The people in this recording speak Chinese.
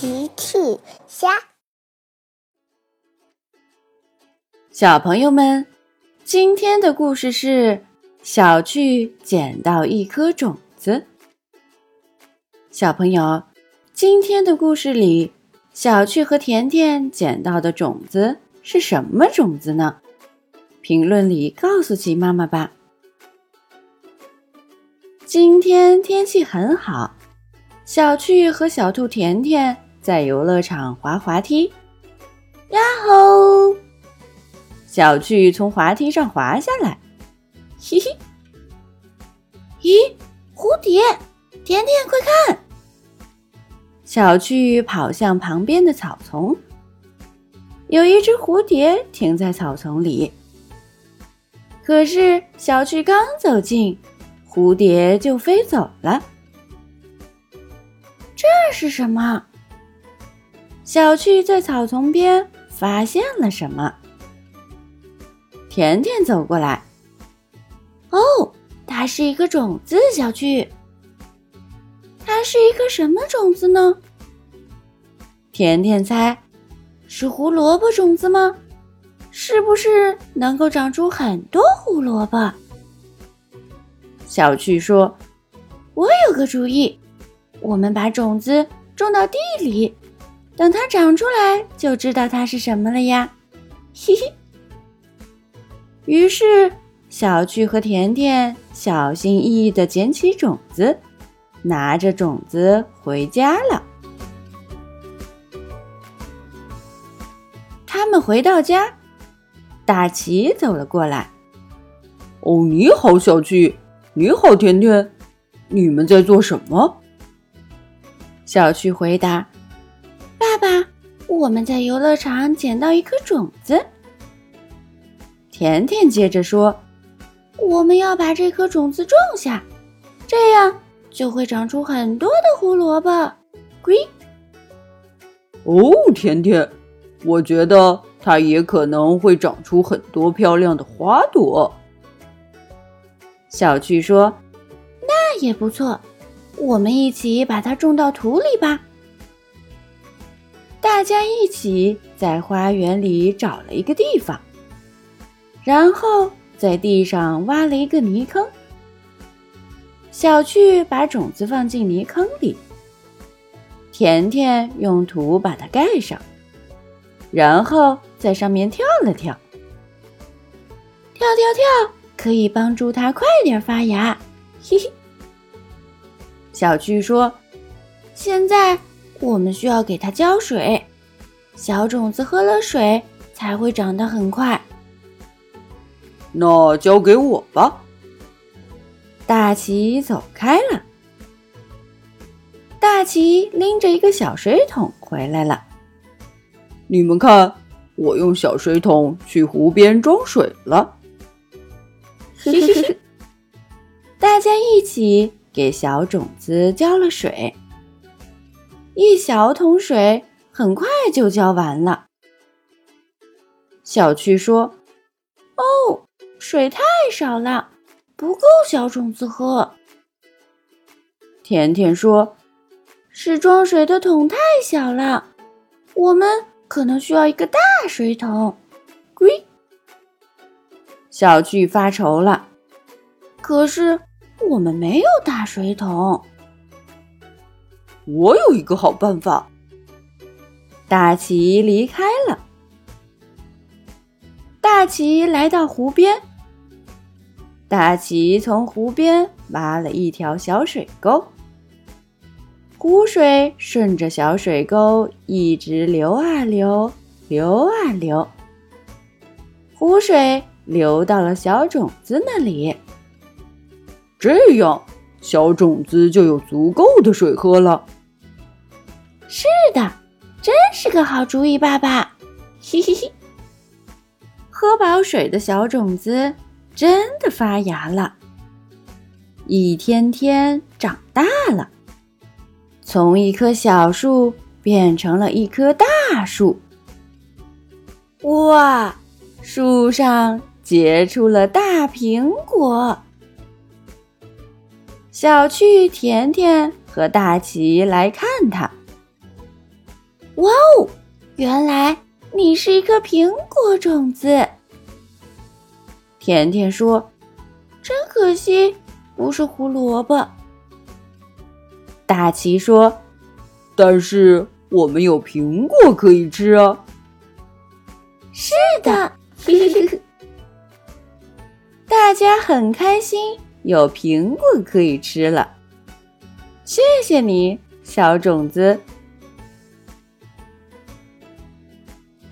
奇趣虾，小朋友们，今天的故事是小趣捡到一颗种子。小朋友，今天的故事里，小趣和甜甜捡到的种子是什么种子呢？评论里告诉奇妈妈吧。今天天气很好。小趣和小兔甜甜在游乐场滑滑梯，呀吼！小趣从滑梯上滑下来，嘿嘿。咦，蝴蝶！甜甜，快看！小趣跑向旁边的草丛，有一只蝴蝶停在草丛里。可是小趣刚走近，蝴蝶就飞走了。这是什么？小趣在草丛边发现了什么？甜甜走过来。哦，它是一个种子，小趣。它是一颗什么种子呢？甜甜猜，是胡萝卜种子吗？是不是能够长出很多胡萝卜？小趣说：“我有个主意。”我们把种子种到地里，等它长出来，就知道它是什么了呀！嘿嘿。于是，小趣和甜甜小心翼翼地捡起种子，拿着种子回家了。他们回到家，大奇走了过来。“哦，你好，小趣！你好，甜甜！你们在做什么？”小趣回答：“爸爸，我们在游乐场捡到一颗种子。”甜甜接着说：“我们要把这颗种子种下，这样就会长出很多的胡萝卜。”龟。哦，甜甜，我觉得它也可能会长出很多漂亮的花朵。小趣说：“那也不错。”我们一起把它种到土里吧。大家一起在花园里找了一个地方，然后在地上挖了一个泥坑。小趣把种子放进泥坑里，甜甜用土把它盖上，然后在上面跳了跳。跳跳跳，可以帮助它快点发芽。嘿嘿。小趣说：“现在我们需要给它浇水，小种子喝了水才会长得很快。”那交给我吧。大奇走开了。大奇拎着一个小水桶回来了。你们看，我用小水桶去湖边装水了。嘿嘿嘿，大家一起。给小种子浇了水，一小桶水很快就浇完了。小趣说：“哦，水太少了，不够小种子喝。”甜甜说：“是装水的桶太小了，我们可能需要一个大水桶。”龟。小趣发愁了，可是。我们没有大水桶。我有一个好办法。大奇离开了。大奇来到湖边。大奇从湖边挖了一条小水沟，湖水顺着小水沟一直流啊流，流啊流，湖水流到了小种子那里。这样，小种子就有足够的水喝了。是的，真是个好主意，爸爸。嘿嘿嘿，喝饱水的小种子真的发芽了，一天天长大了，从一棵小树变成了一棵大树。哇，树上结出了大苹果。小趣、甜甜和大奇来看它。原来你是一颗苹果种子。甜甜说：“真可惜，不是胡萝卜。”大奇说：“但是我们有苹果可以吃啊！”是的，大家很开心，有苹果可以吃了。谢谢你，小种子。